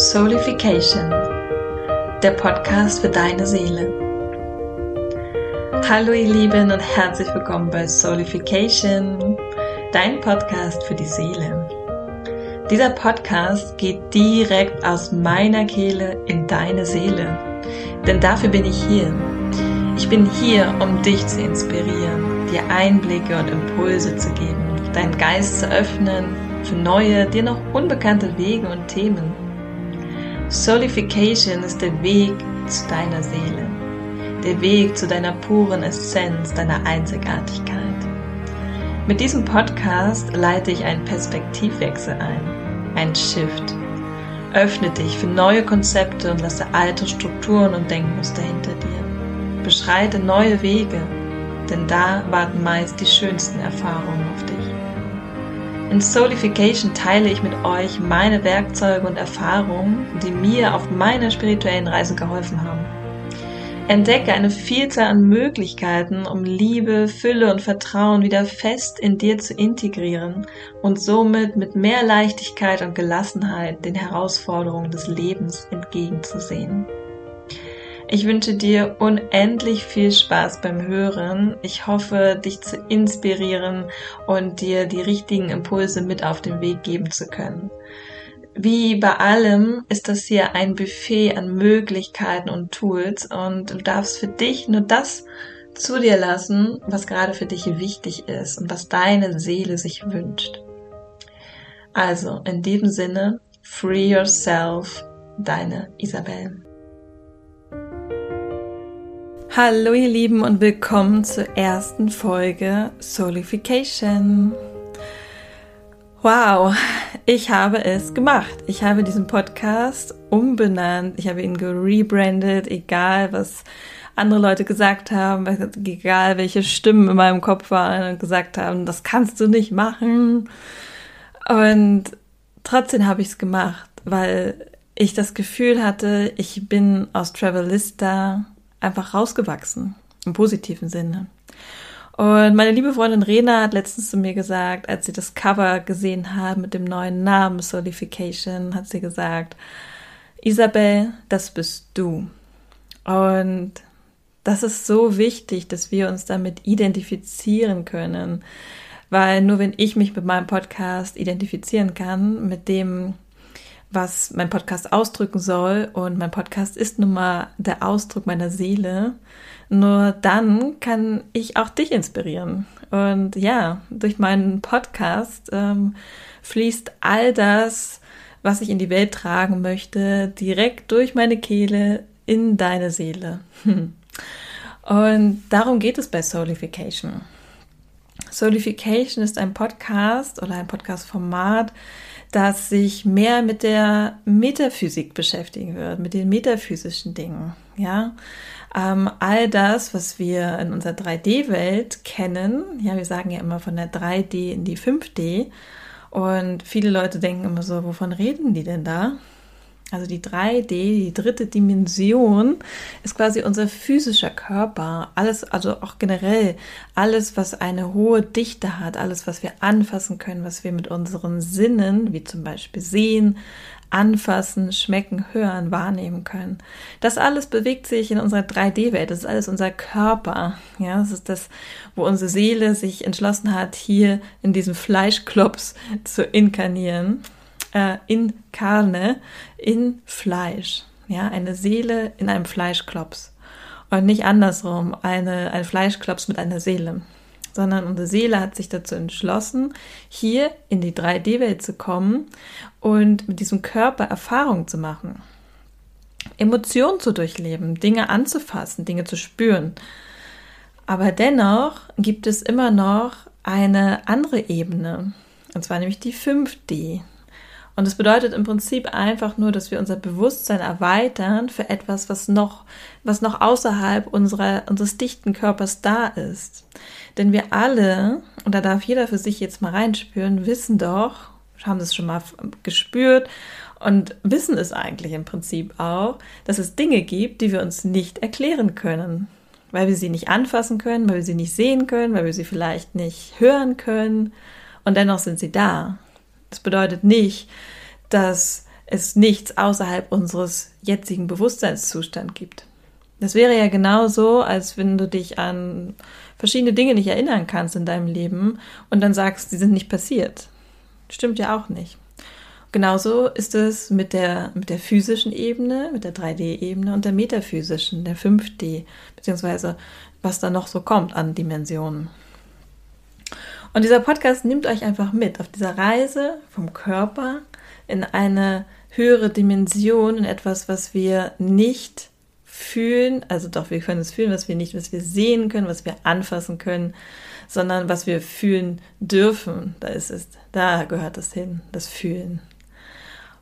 Soulification, der Podcast für deine Seele. Hallo ihr Lieben und herzlich willkommen bei Soulification, dein Podcast für die Seele. Dieser Podcast geht direkt aus meiner Kehle in deine Seele, denn dafür bin ich hier. Ich bin hier, um dich zu inspirieren, dir Einblicke und Impulse zu geben, deinen Geist zu öffnen für neue, dir noch unbekannte Wege und Themen. Solification ist der Weg zu deiner Seele, der Weg zu deiner puren Essenz, deiner Einzigartigkeit. Mit diesem Podcast leite ich einen Perspektivwechsel ein, einen Shift. Öffne dich für neue Konzepte und lasse alte Strukturen und Denkmuster hinter dir. Beschreite neue Wege, denn da warten meist die schönsten Erfahrungen auf dich. In Soulification teile ich mit euch meine Werkzeuge und Erfahrungen, die mir auf meiner spirituellen Reise geholfen haben. Entdecke eine Vielzahl an Möglichkeiten, um Liebe, Fülle und Vertrauen wieder fest in dir zu integrieren und somit mit mehr Leichtigkeit und Gelassenheit den Herausforderungen des Lebens entgegenzusehen. Ich wünsche dir unendlich viel Spaß beim Hören. Ich hoffe, dich zu inspirieren und dir die richtigen Impulse mit auf den Weg geben zu können. Wie bei allem ist das hier ein Buffet an Möglichkeiten und Tools und du darfst für dich nur das zu dir lassen, was gerade für dich wichtig ist und was deine Seele sich wünscht. Also in diesem Sinne, free yourself, deine Isabel. Hallo ihr Lieben und willkommen zur ersten Folge Solification. Wow, ich habe es gemacht. Ich habe diesen Podcast umbenannt. Ich habe ihn gerebrandet, egal was andere Leute gesagt haben, egal welche Stimmen in meinem Kopf waren und gesagt haben, das kannst du nicht machen. Und trotzdem habe ich es gemacht, weil ich das Gefühl hatte, ich bin aus Travelista einfach rausgewachsen, im positiven Sinne. Und meine liebe Freundin Rena hat letztens zu mir gesagt, als sie das Cover gesehen hat mit dem neuen Namen Solification, hat sie gesagt, Isabel, das bist du. Und das ist so wichtig, dass wir uns damit identifizieren können, weil nur wenn ich mich mit meinem Podcast identifizieren kann, mit dem, was mein Podcast ausdrücken soll. Und mein Podcast ist nun mal der Ausdruck meiner Seele. Nur dann kann ich auch dich inspirieren. Und ja, durch meinen Podcast ähm, fließt all das, was ich in die Welt tragen möchte, direkt durch meine Kehle in deine Seele. Und darum geht es bei Soulification. Soulification ist ein Podcast oder ein Podcast-Format, das sich mehr mit der Metaphysik beschäftigen wird, mit den metaphysischen Dingen. Ja, ähm, all das, was wir in unserer 3D-Welt kennen, ja, wir sagen ja immer von der 3D in die 5D. Und viele Leute denken immer so, wovon reden die denn da? Also die 3D, die dritte Dimension, ist quasi unser physischer Körper. Alles, also auch generell alles, was eine hohe Dichte hat, alles, was wir anfassen können, was wir mit unseren Sinnen, wie zum Beispiel sehen, anfassen, schmecken, hören, wahrnehmen können. Das alles bewegt sich in unserer 3D-Welt. Das ist alles unser Körper. Ja, das ist das, wo unsere Seele sich entschlossen hat, hier in diesem Fleischklops zu inkarnieren äh, in Karne, in Fleisch. Ja, eine Seele in einem Fleischklops. Und nicht andersrum, eine, ein Fleischklops mit einer Seele. Sondern unsere Seele hat sich dazu entschlossen, hier in die 3D-Welt zu kommen und mit diesem Körper Erfahrung zu machen. Emotionen zu durchleben, Dinge anzufassen, Dinge zu spüren. Aber dennoch gibt es immer noch eine andere Ebene, und zwar nämlich die 5D. Und es bedeutet im Prinzip einfach nur, dass wir unser Bewusstsein erweitern für etwas, was noch, was noch außerhalb unserer, unseres dichten Körpers da ist. Denn wir alle, und da darf jeder für sich jetzt mal reinspüren, wissen doch, haben das schon mal gespürt und wissen es eigentlich im Prinzip auch, dass es Dinge gibt, die wir uns nicht erklären können. Weil wir sie nicht anfassen können, weil wir sie nicht sehen können, weil wir sie vielleicht nicht hören können. Und dennoch sind sie da. Das bedeutet nicht, dass es nichts außerhalb unseres jetzigen Bewusstseinszustands gibt. Das wäre ja genauso, als wenn du dich an verschiedene Dinge nicht erinnern kannst in deinem Leben und dann sagst, sie sind nicht passiert. Stimmt ja auch nicht. Genauso ist es mit der, mit der physischen Ebene, mit der 3D-Ebene und der metaphysischen, der 5D, beziehungsweise was da noch so kommt an Dimensionen. Und dieser Podcast nimmt euch einfach mit auf dieser Reise vom Körper in eine höhere Dimension, in etwas, was wir nicht fühlen, also doch, wir können es fühlen, was wir nicht, was wir sehen können, was wir anfassen können, sondern was wir fühlen dürfen. Da ist es, da gehört es hin, das Fühlen.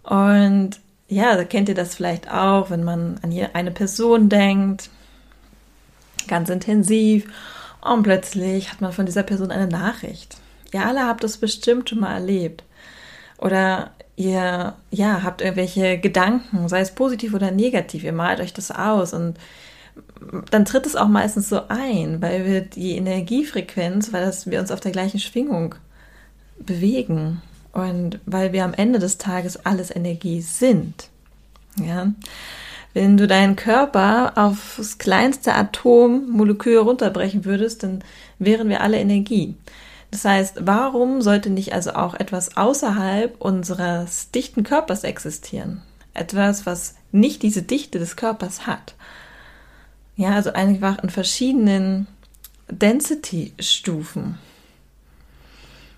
Und ja, da kennt ihr das vielleicht auch, wenn man an eine Person denkt, ganz intensiv, und plötzlich hat man von dieser Person eine Nachricht. Ihr alle habt das bestimmt schon mal erlebt. Oder ihr ja, habt irgendwelche Gedanken, sei es positiv oder negativ, ihr malt euch das aus und dann tritt es auch meistens so ein, weil wir die Energiefrequenz, weil das, wir uns auf der gleichen Schwingung bewegen und weil wir am Ende des Tages alles Energie sind. Ja. Wenn du deinen Körper aufs kleinste Atom, Molekül runterbrechen würdest, dann wären wir alle Energie. Das heißt, warum sollte nicht also auch etwas außerhalb unseres dichten Körpers existieren? Etwas, was nicht diese Dichte des Körpers hat. Ja, also einfach in verschiedenen Density-Stufen.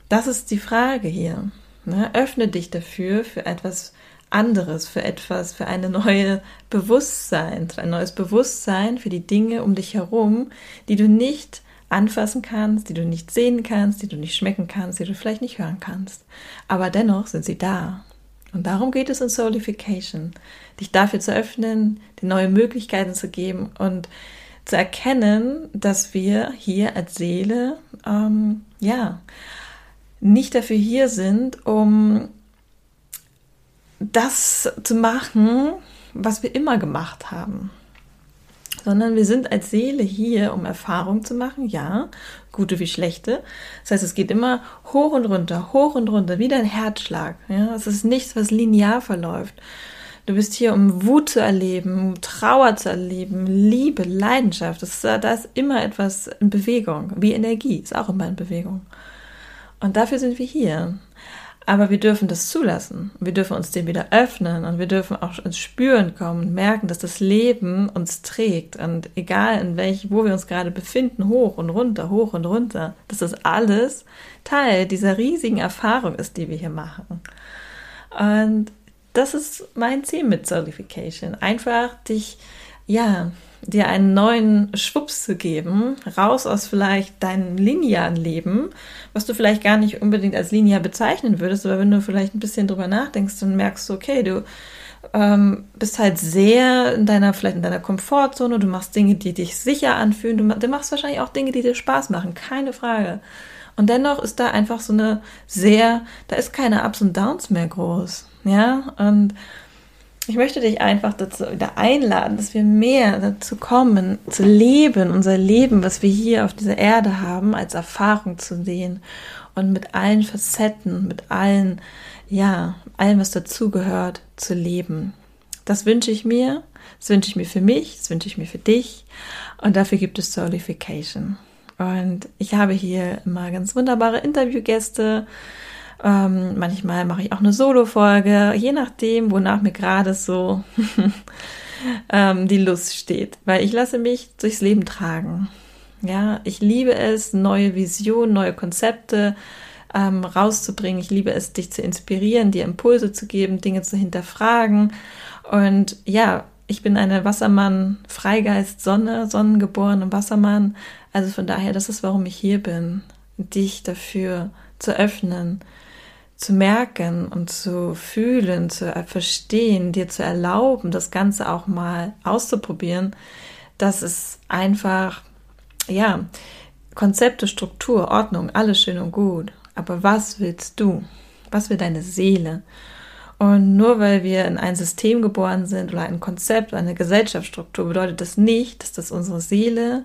Das ist die Frage hier. Ne? Öffne dich dafür für etwas anderes, für etwas, für eine neue Bewusstsein, ein neues Bewusstsein für die Dinge um dich herum, die du nicht anfassen kannst, die du nicht sehen kannst, die du nicht schmecken kannst, die du vielleicht nicht hören kannst. Aber dennoch sind sie da. Und darum geht es in Soulification, dich dafür zu öffnen, dir neue Möglichkeiten zu geben und zu erkennen, dass wir hier als Seele, ähm, ja, nicht dafür hier sind, um das zu machen, was wir immer gemacht haben sondern wir sind als Seele hier, um Erfahrung zu machen, ja, gute wie schlechte. Das heißt, es geht immer hoch und runter, hoch und runter, wie dein Herzschlag. Ja, es ist nichts, was linear verläuft. Du bist hier, um Wut zu erleben, Trauer zu erleben, Liebe, Leidenschaft. Das, da ist immer etwas in Bewegung, wie Energie, ist auch immer in Bewegung. Und dafür sind wir hier. Aber wir dürfen das zulassen. Wir dürfen uns dem wieder öffnen und wir dürfen auch ins Spüren kommen und merken, dass das Leben uns trägt. Und egal in welch, wo wir uns gerade befinden, hoch und runter, hoch und runter, dass das alles Teil dieser riesigen Erfahrung ist, die wir hier machen. Und das ist mein Ziel mit Certification. Einfach dich, ja, dir einen neuen Schwupps zu geben, raus aus vielleicht deinem linearen Leben, was du vielleicht gar nicht unbedingt als linear bezeichnen würdest, aber wenn du vielleicht ein bisschen drüber nachdenkst, dann merkst du, okay, du ähm, bist halt sehr in deiner, vielleicht in deiner Komfortzone, du machst Dinge, die dich sicher anfühlen, du, du machst wahrscheinlich auch Dinge, die dir Spaß machen, keine Frage. Und dennoch ist da einfach so eine sehr, da ist keine Ups und Downs mehr groß, ja, und ich möchte dich einfach dazu wieder einladen, dass wir mehr dazu kommen, zu leben, unser Leben, was wir hier auf dieser Erde haben, als Erfahrung zu sehen und mit allen Facetten, mit allen, ja, allem, was dazugehört, zu leben. Das wünsche ich mir, das wünsche ich mir für mich, das wünsche ich mir für dich und dafür gibt es Soulification. Und ich habe hier immer ganz wunderbare Interviewgäste, ähm, manchmal mache ich auch eine Solo-Folge, je nachdem, wonach mir gerade so ähm, die Lust steht. Weil ich lasse mich durchs Leben tragen. Ja, ich liebe es, neue Visionen, neue Konzepte ähm, rauszubringen. Ich liebe es, dich zu inspirieren, dir Impulse zu geben, Dinge zu hinterfragen. Und ja, ich bin eine Wassermann, Freigeist, Sonne, Sonnengeborener Wassermann. Also von daher, das ist, warum ich hier bin, dich dafür zu öffnen, zu merken und zu fühlen, zu verstehen, dir zu erlauben, das Ganze auch mal auszuprobieren, das ist einfach, ja, Konzepte, Struktur, Ordnung, alles schön und gut. Aber was willst du? Was will deine Seele? Und nur weil wir in ein System geboren sind oder ein Konzept, eine Gesellschaftsstruktur, bedeutet das nicht, dass das unsere Seele,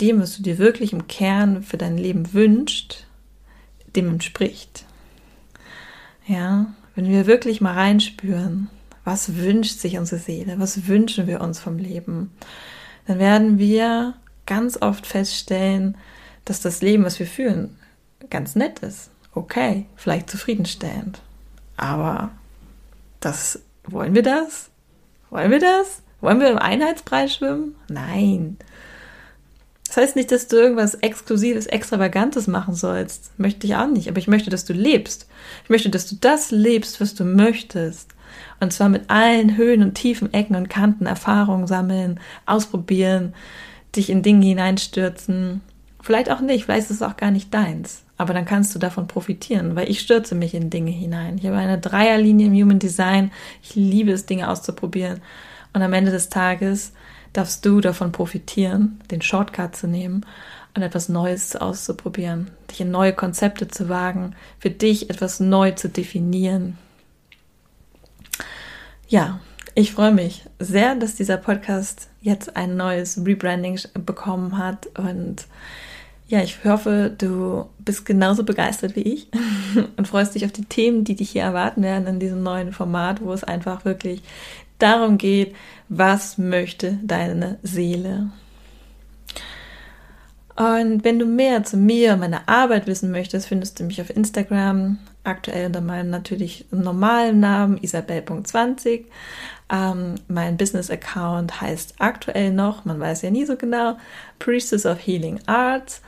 dem, was du dir wirklich im Kern für dein Leben wünscht, dem entspricht. Ja, wenn wir wirklich mal reinspüren, Was wünscht sich unsere Seele? Was wünschen wir uns vom Leben? Dann werden wir ganz oft feststellen, dass das Leben, was wir führen, ganz nett ist. Okay, vielleicht zufriedenstellend. Aber das, wollen wir das? Wollen wir das? Wollen wir im Einheitspreis schwimmen? Nein. Das heißt nicht, dass du irgendwas Exklusives, Extravagantes machen sollst. Möchte ich auch nicht. Aber ich möchte, dass du lebst. Ich möchte, dass du das lebst, was du möchtest. Und zwar mit allen Höhen und Tiefen, Ecken und Kanten, Erfahrungen sammeln, ausprobieren, dich in Dinge hineinstürzen. Vielleicht auch nicht, vielleicht ist es auch gar nicht deins. Aber dann kannst du davon profitieren, weil ich stürze mich in Dinge hinein. Ich habe eine Dreierlinie im Human Design. Ich liebe es, Dinge auszuprobieren. Und am Ende des Tages darfst du davon profitieren, den Shortcut zu nehmen und etwas Neues auszuprobieren, dich in neue Konzepte zu wagen, für dich etwas neu zu definieren. Ja, ich freue mich sehr, dass dieser Podcast jetzt ein neues Rebranding bekommen hat und ja, ich hoffe, du bist genauso begeistert wie ich und freust dich auf die Themen, die dich hier erwarten werden in diesem neuen Format, wo es einfach wirklich darum geht, was möchte deine Seele. Und wenn du mehr zu mir und meiner Arbeit wissen möchtest, findest du mich auf Instagram, aktuell unter meinem natürlich normalen Namen isabel.20. Ähm, mein Business-Account heißt aktuell noch, man weiß ja nie so genau, Priestess of Healing Arts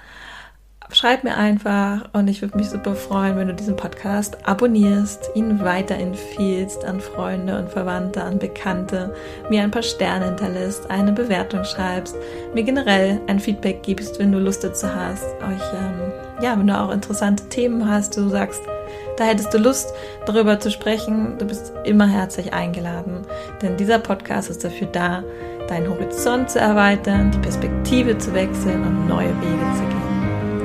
schreib mir einfach und ich würde mich super freuen, wenn du diesen Podcast abonnierst, ihn weiterempfiehlst an Freunde und Verwandte, an Bekannte, mir ein paar Sterne hinterlässt, eine Bewertung schreibst, mir generell ein Feedback gibst, wenn du Lust dazu hast, euch, ähm, ja, wenn du auch interessante Themen hast, du sagst, da hättest du Lust, darüber zu sprechen, du bist immer herzlich eingeladen, denn dieser Podcast ist dafür da, deinen Horizont zu erweitern, die Perspektive zu wechseln und neue Wege zu gehen.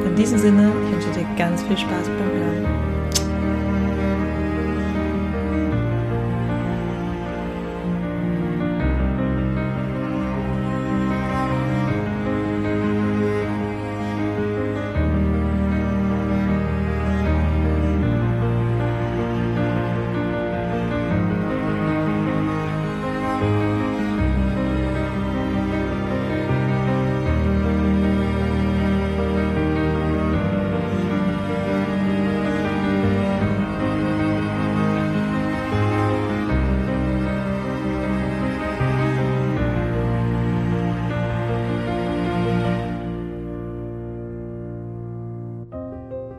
In diesem Sinne, ich wünsche dir ganz viel Spaß beim Hören.